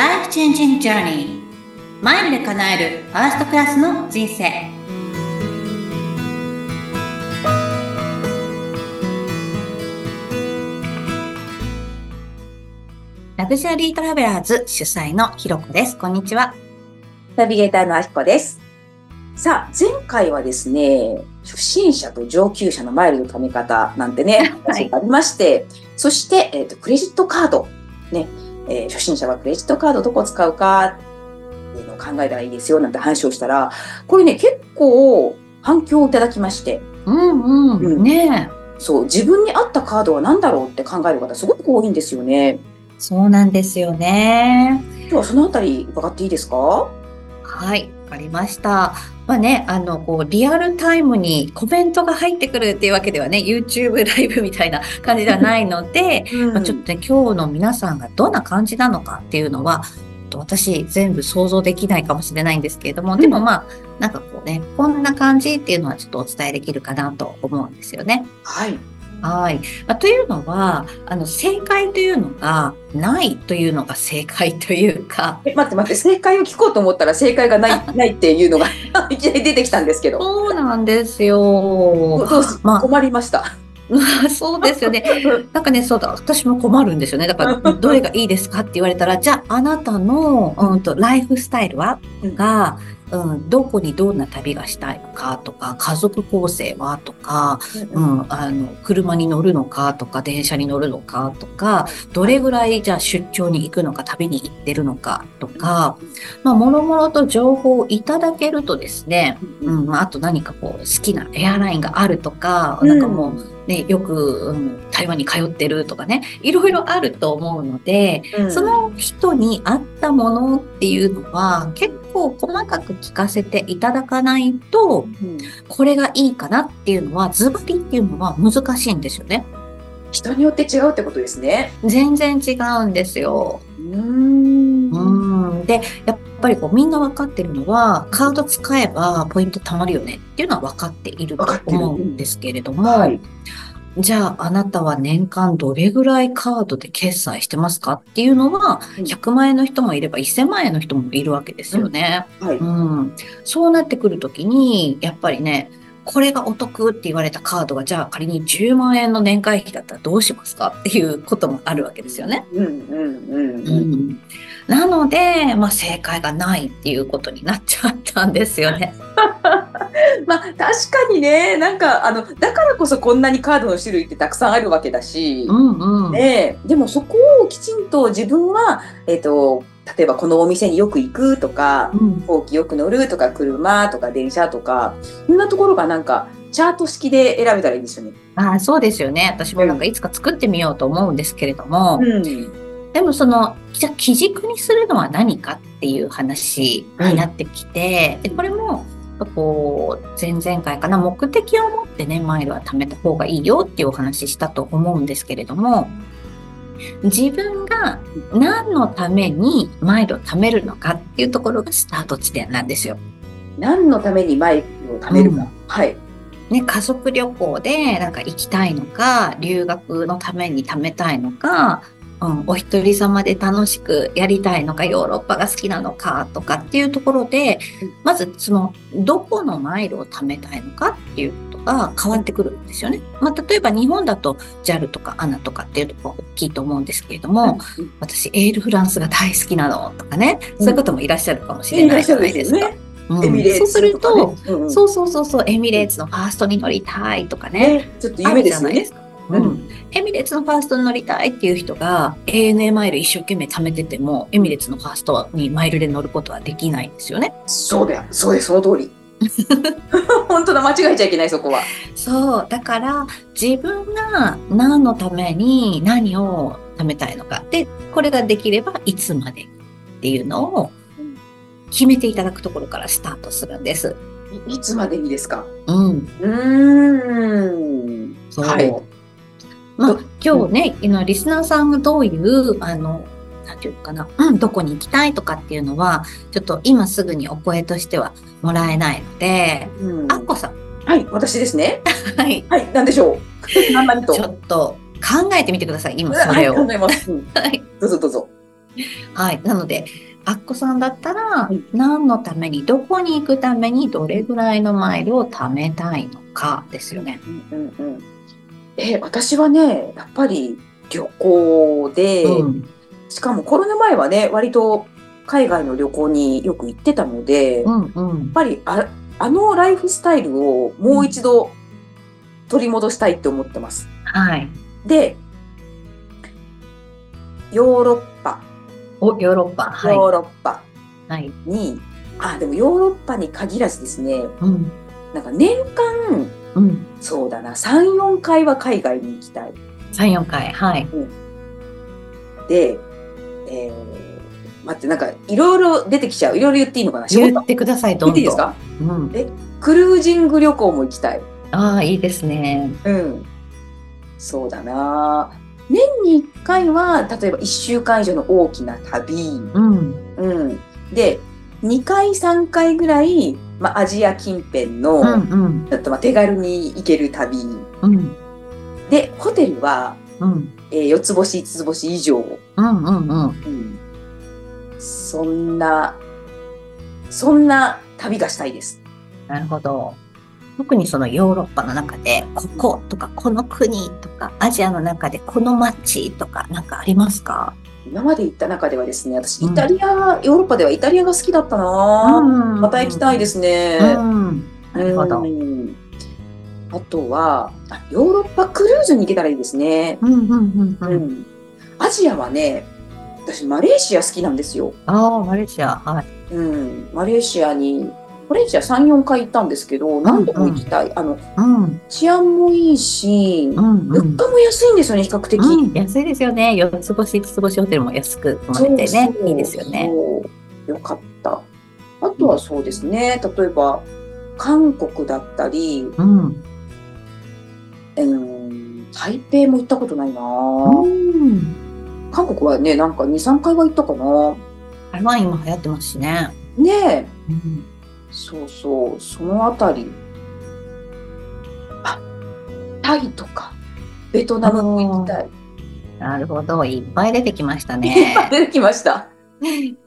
Life Changing Journey マイルで叶えるファーストクラスの人生ラグジュアリートラベラーズ主催のひろこです。こんにちは。ナビゲーターのあきこです。さあ、前回はですね、初心者と上級者のマイルの貯め方なんてね、はいありまして、そして、えっ、と、クレジットカード。ね、えー初心者はクレジットカードどこ使うかっていうのを考えたらいいですよなんて話をしたら、これね、結構反響をいただきまして、うんうん。うんねそう、自分に合ったカードは何だろうって考える方すごく多いんですよね。そうなんですよね。今日はそのあたり伺っていいですか？はい、わかりました。まあね、あの、こう、リアルタイムにコメントが入ってくるっていうわけではね、YouTube ライブみたいな感じではないので、まあ、ちょっとね、今日の皆さんがどんな感じなのかっていうのは、私全部想像できないかもしれないんですけれども、でもまあ、なんかこうね、こんな感じっていうのはちょっとお伝えできるかなと思うんですよね。はい。はい。まあ、というのは、あの、正解というのがないというのが正解というか、え待って待って、正解を聞こうと思ったら正解がない、ないっていうのが いきなり出てきたんですけど。そうなんですよ。まあ困りました？そうですよね。なんかね、そうだ、私も困るんですよね。だから、どれがいいですかって言われたら、じゃあ、あなたの、うんと、ライフスタイルは？うんが、うん、どこにどんな旅がしたいのかとか、家族構成はとか、うん、あの、車に乗るのかとか、電車に乗るのかとか、どれぐらいじゃあ出張に行くのか、旅に行ってるのかとか、まあ、もろもろと情報をいただけるとですね、うん、まああと何かこう、好きなエアラインがあるとか、なんかもう、ね、よく、うん、台湾に通ってるとかね、いろいろあると思うので、うん、その人に合ったものっていうのは結構細かく聞かせていただかないと、うんこれがいいかなっていうのは、ズバリっていうのは難しいんですよね。人によって違うってことですね。全然違うんですよ。うーんうん。で、やっぱりこうみんな分かってるのは、カード使えばポイント貯まるよねっていうのは分かっていると思うんですけれども、はい。じゃああなたは年間どれぐらいカードで決済してますかっていうのは、うん100万円の人もいれば1000万円の人もいるわけですよね。はい。うん。そうなってくるときに、やっぱりね、これがお得って言われたカードが、じゃあ仮に10万円の年会費だったらどうしますかっていうこともあるわけですよね。うんうんうんううん。ん。なので、まあ正解がないっていうことになっちゃったんですよね。まあ確かにね、なんかあのだからこそこんなにカードの種類ってたくさんあるわけだし。うんうん。ねえ、でもそこをきちんと自分は、えっ、と、例えばこのお店によく行くとか、うん飛行機よく乗るとか、車とか電車とか、そんなところがなんか、チャート式で選べたらいいですよね。ああ、そうですよね。私もなんかいつか作ってみようと思うんですけれども、うん。でもその、じゃあ基軸にするのは何かっていう話になってきて、でこれも、こう、前々回かな、目的を持ってね、マイルは貯めた方がいいよっていうお話ししたと思うんですけれども、自分が何のためにマイルを貯めるのかっていうところがスタート地点なんですよ。何のためにマイクを貯めるか。うんはい。ね、家族旅行でなんか行きたいのか、留学のために貯めたいのか、うん、お一人様で楽しくやりたいのか、ヨーロッパが好きなのかとかっていうところでうん、まずその、どこのマイルを貯めたいのかっていうことが変わってくるんですよね。まあ、例えば日本だと JAL とか ANA とかっていうところ大きいと思うんですけれども、私エールフランスが大好きなのとかね、そういう方もいらっしゃるかもしれないじゃないですか。うんそうするツとうんうんそうそうそうそう、エミレーツのファーストに乗りたいとかね。ね、ちょっと夢ですよね。あるじゃないですか。うん。エミレーツのファーストに乗りたいっていう人が ANA マイル一生懸命貯めてても、エミレーツのファーストにマイルで乗ることはできないんですよね。そうだよ。そうです、その通り。本当だ、間違えちゃいけない、そこは。そう。だから、自分が何のために何を貯めたいのか。で、これができればいつまでっていうのを決めていただくところからスタートするんです。いいつまでにですか？うん。うーん。そう。はいまあど、今日ね、今リスナーさんがどういう、あの、なんていうのかな、うん、どこに行きたいとかっていうのは、ちょっと今すぐにお声としてはもらえないので、うんあっこさん、はい、私ですね？はい、はい、なんでしょう？何々と。ちょっと考えてみてください、今そはい、れを。考えます。うん はい。どうぞどうぞ。はい。なので、アッコさんだったらい、何のために、どこに行くために、どれぐらいのマイルを貯めたいのかですよね。うんうんうん。え、私はね、やっぱり旅行で、うん。しかもコロナ前はね、割と海外の旅行によく行ってたので、やっうんうん。ぱりああのライフスタイルをもう一度取り戻したいって思ってます。はい。で、ヨーロッパ、お、ヨーロッパ。はい。ヨーロッパはい。に、あ、でもヨーロッパに限らずですね、うん。なんか年間、うん。そうだな、3、4回は海外に行きたい。3、4回。はい。で、えー、待って、なんかいろいろ出てきちゃう。いろいろ言っていいのかな？仕言事ってください、どんどん。いいですか？うん。クルージング旅行も行きたい。ああ、いいですね。うん。そうだな。年に1回は、例えば1週間以上の大きな旅。うん。うん。で、2回、3回ぐらい、まあ、アジア近辺の、うんうん。ちょっとまあ手軽に行ける旅。うん。で、ホテルは、うん。えー、4つ星、5つ星以上。うんうんうん。うん。そんな、そんな旅がしたいです。なるほど。特にそのヨーロッパの中で、こことか、この国とか、アジアの中でこの街とか、なんかありますか？今まで行った中ではですね、私、うんイタリア、ヨーロッパではイタリアが好きだったな、んまた行きたいですね。うん。なるほど。うんあとはあ、ヨーロッパクルーズに行けたらいいですね。うんうんうんう。うんん。アジアはね、私、マレーシア好きなんですよ。ああ、マレーシア。はい。うん。マレーシアに、マレーシア3、4回行ったんですけど、何度も行きたい。あの、うん。治安もいいし、うんうん。物価も安いんですよね、比較的。うん、安いですよね。四つ星、五つ星ホテルも安く泊まれてね。いいですよね。よかった。あとはそうですね、例えば、韓国だったり、うん。うん、台北も行ったことないな、うん。韓国はね、なんか2、3回は行ったかな。台湾今流行ってますしね。ねえ、うん。そうそう、そのあたり。あ、タイとか、ベトナムも行きたい。なるほど。いっぱい出てきましたいっね。ぱい出てきました。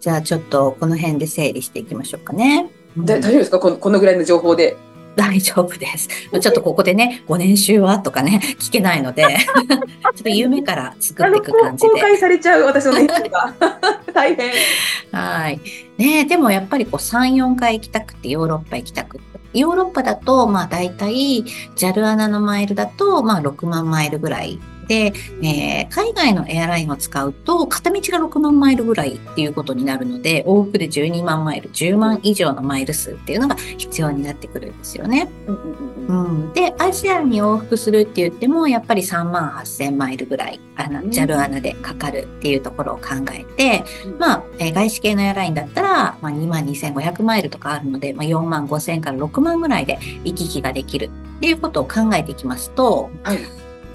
じゃあちょっとこの辺で整理していきましょうかね。で大丈夫ですか？このこのぐらいの情報で。大丈夫です。ちょっとここでね、ご年収は？とかね、聞けないので、ちょっと夢から作っていく感じで。公開されちゃう私の年収が。大変。はい。ねでもやっぱりこう3、4回行きたくて、ヨーロッパ行きたくて。ヨーロッパだと、まあ大体、JAL アナのマイルだと、まあ6万マイルぐらい。で、えー海外のエアラインを使うと、片道が6万マイルぐらいっていうことになるので、往復で12万マイル、10万以上のマイル数っていうのが必要になってくるんですよね。うんで、アジアに往復するって言っても、やっぱり3万8000マイルぐらい、あの、うん。JAL アナでかかるっていうところを考えて、うん。まあ、えー外資系のエアラインだったら、まあ、2万2500マイルとかあるので、まあ、4万5000から6万ぐらいで行き来ができるっていうことを考えていきますと、はい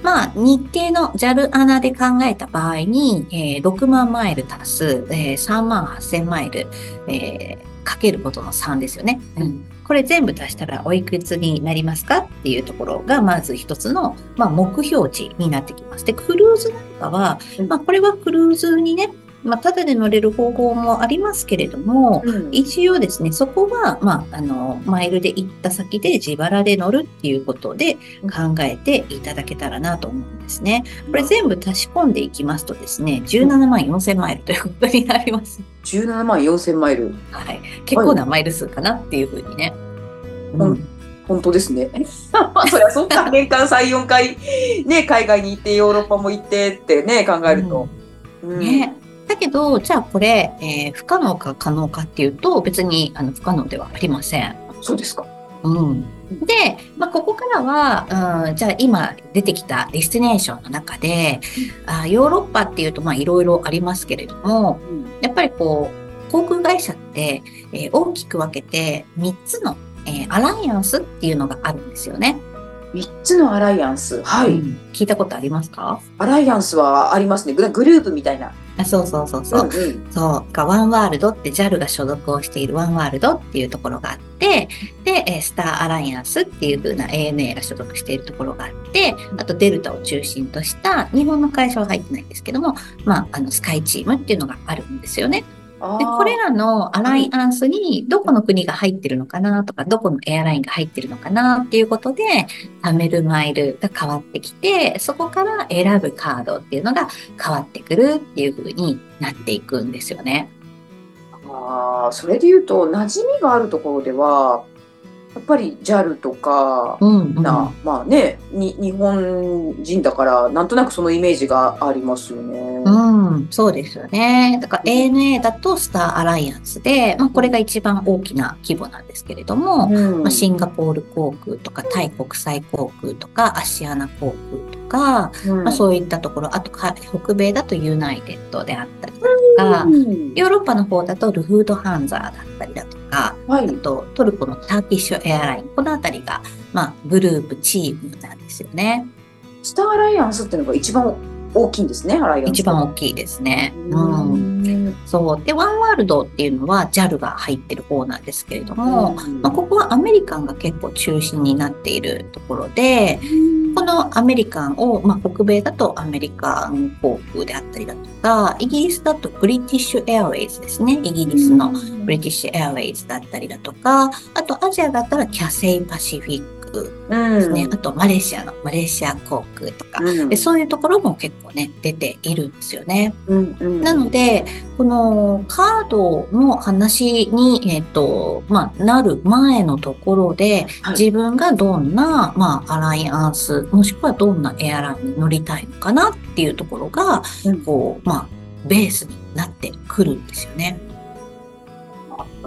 まあ、日系の JAL アナで考えた場合に、えー6万マイル足す、えー3万8000マイル、えーかけることの3ですよね。うんこれ全部足したらおいくつになりますかっていうところがまず一つの、まあ、目標値になってきます。で、クルーズなんかは、うんまあ、これはクルーズにね、まあ、ただで乗れる方法もありますけれども、うん一応ですね、そこは、まあ、あの、マイルで行った先で自腹で乗るっていうことで考えていただけたらなと思うんですね。これ全部足し込んでいきますとですね、17万4000マイルということになります。17万4000マイル。はい。結構なマイル数かなっていうふうにね。うんうん本当ですね。まあ、そりゃそうか。年間3、4回、ね、海外に行って、ヨーロッパも行ってってね、考えると。うんね。だけど、じゃあこれ、えー不可能か可能かっていうと、別にあの不可能ではありません。そうですか。うん。で、まあ、ここからは、うん、じゃあ今出てきたディスティネーションの中で、あヨーロッパっていうと、まあ、いろいろありますけれども、やっぱりこう、航空会社って、えー大きく分けて3つの、えーアライアンスっていうのがあるんですよね。3つのアライアンス。はい。うん聞いたことありますか？アライアンスはありますね。ググループみたいな。あそうそうそうそう。んうん。そう。がワンワールドって JAL が所属をしているワンワールドっていうところがあって、で、えースターアライアンスっていう風な ANA が所属しているところがあって、あとデルタを中心とした日本の会社は入ってないんですけども、まあ、あの、スカイチームっていうのがあるんですよね。で、これらのアライアンスにどこの国が入ってるのかなとか、どこのエアラインが入ってるのかなっていうことで、貯めるマイルが変わってきて、そこから選ぶカードっていうのが変わってくるっていう風になっていくんですよね。あーそれで言うと、馴染みがあるところでは、やっぱり JAL とか、うん、うん。な、まあね、に、日本人だから、なんとなくそのイメージがありますよね。うん、そうですよね。だから ANA だとスターアライアンスで、まあ、これが一番大きな規模なんですけれども、うんまあ、シンガポール航空とかタイ国際航空とかアシアナ航空とか、うんまあ、そういったところ、あとか北米だとユナイテッドであったりだとか、うんヨーロッパの方だとルフードハンザーだったりだとか、あはい。とトルコのターキッシュエアライン、このあたりが、まあ、グループチームなんですよね。スターアライアンスっていうのが一番大きいんですね、アライアンス。一番大きいですね。うんうん。そう。で、ワンワールドっていうのは JAL が入ってる方なんですけれども、うんまあ、ここはアメリカンが結構中心になっているところで、このアメリカンを、まあ、北米だとアメリカン航空であったりだとか、イギリスだとブリティッシュエアウェイズですね。イギリスのブリティッシュエアウェイズだったりだとか、あとアジアだったらキャセイパシフィックですね。あとマレーシアのマレーシア航空とか、うんでそういうところも結構ね、出ているんですよね。うんうんなので、このカードの話に、えっ、と、まあ、なる前のところで、はい自分がどんな、まあ、アライアンス、もしくはどんなエアラインに乗りたいのかなっていうところが、うんこう、まあ、ベースになってくるんですよね。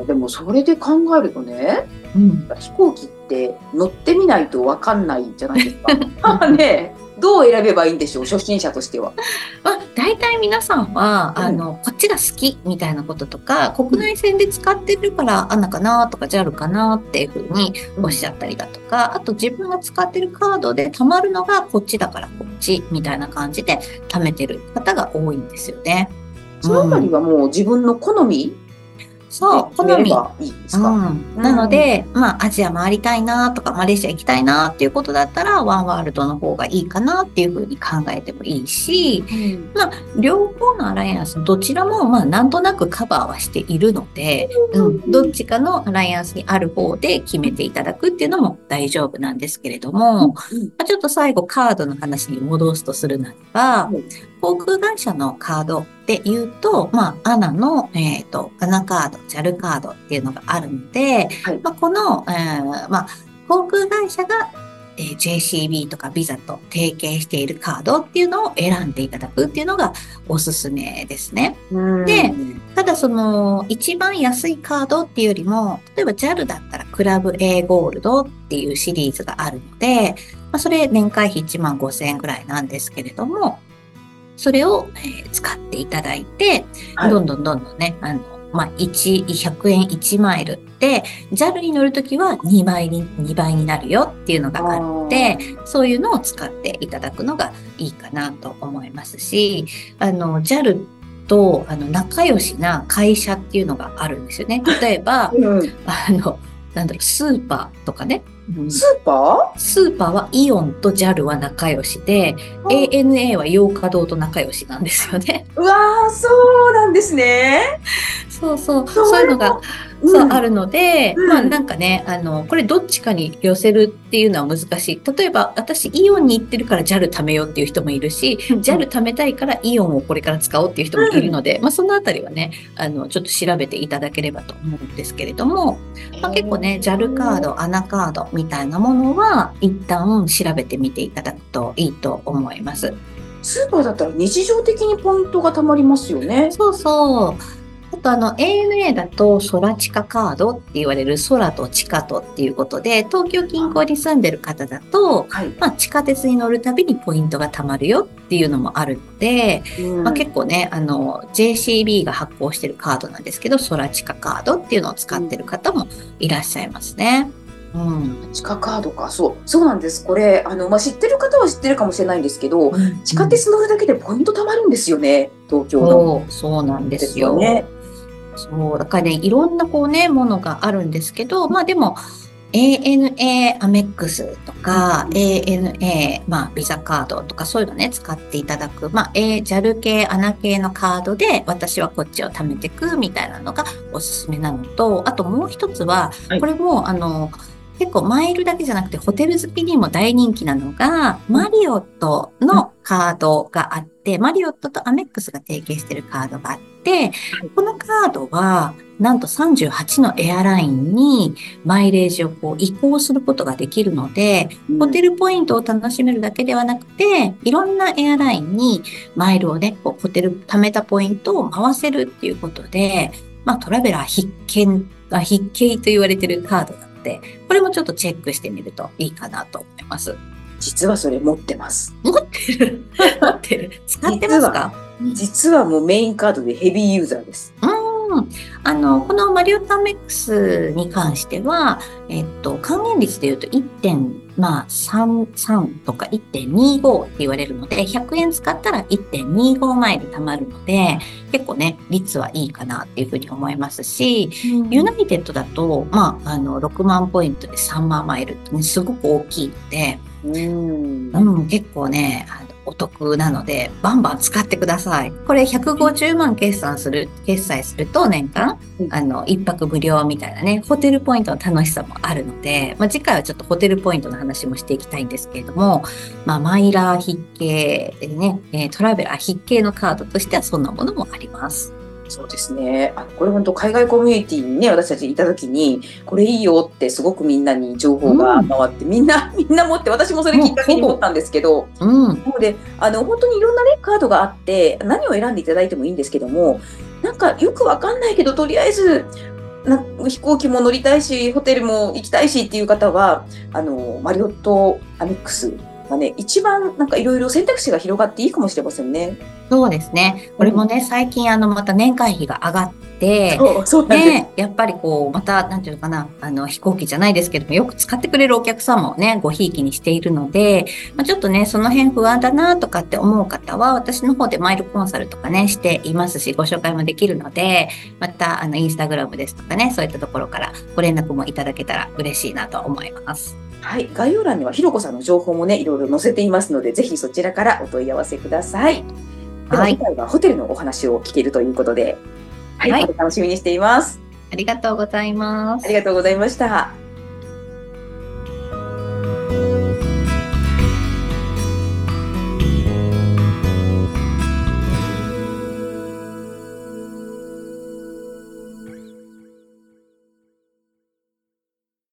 でもそれで考えるとね、うん。飛行機って乗ってみないとわかんないじゃないですか。ねえどう選べばいいんでしょう、初心者としては。まあ、大体皆さんは、うんあの、こっちが好きみたいなこととか、国内線で使ってるから、アナかなとか JAL かなっていうふうにおっしゃったりだとか、あと自分が使ってるカードで貯まるのがこっちだからこっちみたいな感じで貯めてる方が多いんですよね。そのあたりはもう自分の好みそう、好み。うん、なので、まあ、アジア回りたいなとか、マレーシア行きたいなっていうことだったら、ワンワールドの方がいいかなっていうふうに考えてもいいし、両方のアライアンス、どちらも、まあ、なんとなくカバーはしているので、うん、どっちかのアライアンスにある方で決めていただくっていうのも大丈夫なんですけれども、まあちょっと最後カードの話に戻すとするならばうん、航空会社のカードで言うと、まあ、アナの、えっ、と、アナカード、JAL カードっていうのがあるので、はいまあ、この、えーまあ、航空会社が、えー JCB とかビザと提携しているカードっていうのを選んでいただくっていうのがおすすめですね。うんでただその一番安いカードっていうよりも、例えば JAL だったらクラブ A ゴールドっていうシリーズがあるので、まあ、それ年会費1万5千円ぐらいなんですけれども、それを、えー使っていただいて、はいどんどんどんどんね、あの、まあ、1、100円1マイルで、JAL に乗るときは2倍に、2倍になるよっていうのがあって、そういうのを使っていただくのがいいかなと思いますし、あの、JAL とあの仲良しな会社っていうのがあるんですよね。例えば、うんあの、なんだろう、スーパーとかね。うんスーパスーパーはイオンと JAL は仲良しで、ー ANA は洋華堂と仲良しなんですよね。うわーそうなんですね。そうそう。そういうのが、そう、ある。るので、うんまあなんかね、あの、これどっちかに寄せるっていうのは難しい。例えば、私、イオンに行ってるから JAL 貯めようっていう人もいるし、JAL 貯めたいからイオンをこれから使おうっていう人もいるので、まあそのあたりはね、あの、ちょっと調べていただければと思うんですけれども、まあ、結構ね、JAL カード、アナカードみたいなものは、一旦調べてみていただくといいと思います。スーパーだったら日常的にポイントがたまりますよね。そうそう。あとあの ANA だと空地下カードって言われる空と地下とっていうことで、東京近郊に住んでる方だと、はい。まあ、地下鉄に乗るたびにポイントが貯まるよっていうのもあるので、まあ、結構ね、あの、JCB が発行してるカードなんですけど、空地下カードっていうのを使ってる方もいらっしゃいますね。うん。地下カードか。そう。そうなんです。これ、あの、まあ、知ってる方は知ってるかもしれないんですけど、地下鉄乗るだけでポイント貯まるんですよね。東京の。そうなんですよ。ね。そう、だからね、いろんなこうね、ものがあるんですけど、まあでも、ANA アメックスとか、ANA、まあ、ビザカードとかそういうのね、使っていただく、まあ、A、JAL 系、ANA 系のカードで、私はこっちを貯めていくみたいなのがおすすめなのと、あともう一つは、はい。これも、あの、結構マイルだけじゃなくてホテル好きにも大人気なのが、マリオットのカードがあって、マリオットとアメックスが提携してるカードがあって、このカードは、なんと38のエアラインにマイレージをこう移行することができるので、ホテルポイントを楽しめるだけではなくて、いろんなエアラインにマイルをね、こうホテル貯めたポイントを回せるっていうことで、まあトラベラー必見、あ必見と言われてるカードなので、これもちょっとチェックしてみるといいかなと思います。実はそれ持ってます。持ってる持ってる使ってますか？実はもうメインカードでヘビーユーザーです。うん。あの、このマリオットアメックスに関しては、えっと、還元率で言うと1.33とか1.25って言われるので、100円使ったら1.25マイル貯まるので、結構ね、率はいいかなっていうふうに思いますし、ユナイテッドだと、まあ、あの、6万ポイントで3万マイルってね、すごく大きいので、うん。うん、結構ね、あのお得なので、バンバン使ってください。これ150万決算する、決済すると年間う、んあの、一泊無料みたいなね、ホテルポイントの楽しさもあるので、まあ、次回はちょっとホテルポイントの話もしていきたいんですけれども、まあ、マイラー筆形でね、えートラベラー筆形のカードとしてはそんなものもあります。そうですね。あのこれ本当海外コミュニティにね、私たちいた時に、これいいよってすごくみんなに情報が回って、みんな、みんな持って、私もそれきっかけに持ったんですけど、うん。なので、あの、本当にいろんなね、カードがあって、何を選んでいただいてもいいんですけども、なんかよくわかんないけど、とりあえず、な飛行機も乗りたいし、ホテルも行きたいしっていう方は、あの、マリオットアメックスがね、一番なんかいろいろ選択肢が広がっていいかもしれませんね。そうですね。これもね、最近あの、また年会費が上がって。ね、やっぱりこう、また、なんていうのかな、あの、飛行機じゃないですけども、よく使ってくれるお客さんもね、ごひいきにしているので、まあ、ちょっとね、その辺不安だなとかって思う方は、私の方でマイルコンサルとかね、していますし、ご紹介もできるので、また、あの、インスタグラムですとかね、そういったところからご連絡もいただけたら嬉しいなと思います。はい、概要欄にはひろこさんの情報もね、いろいろ載せていますので、ぜひそちらからお問い合わせください。でははい次回はホテルのお話を聞けるということで、はい、はい楽しみにしています。ありがとうございますあり。がとうございました。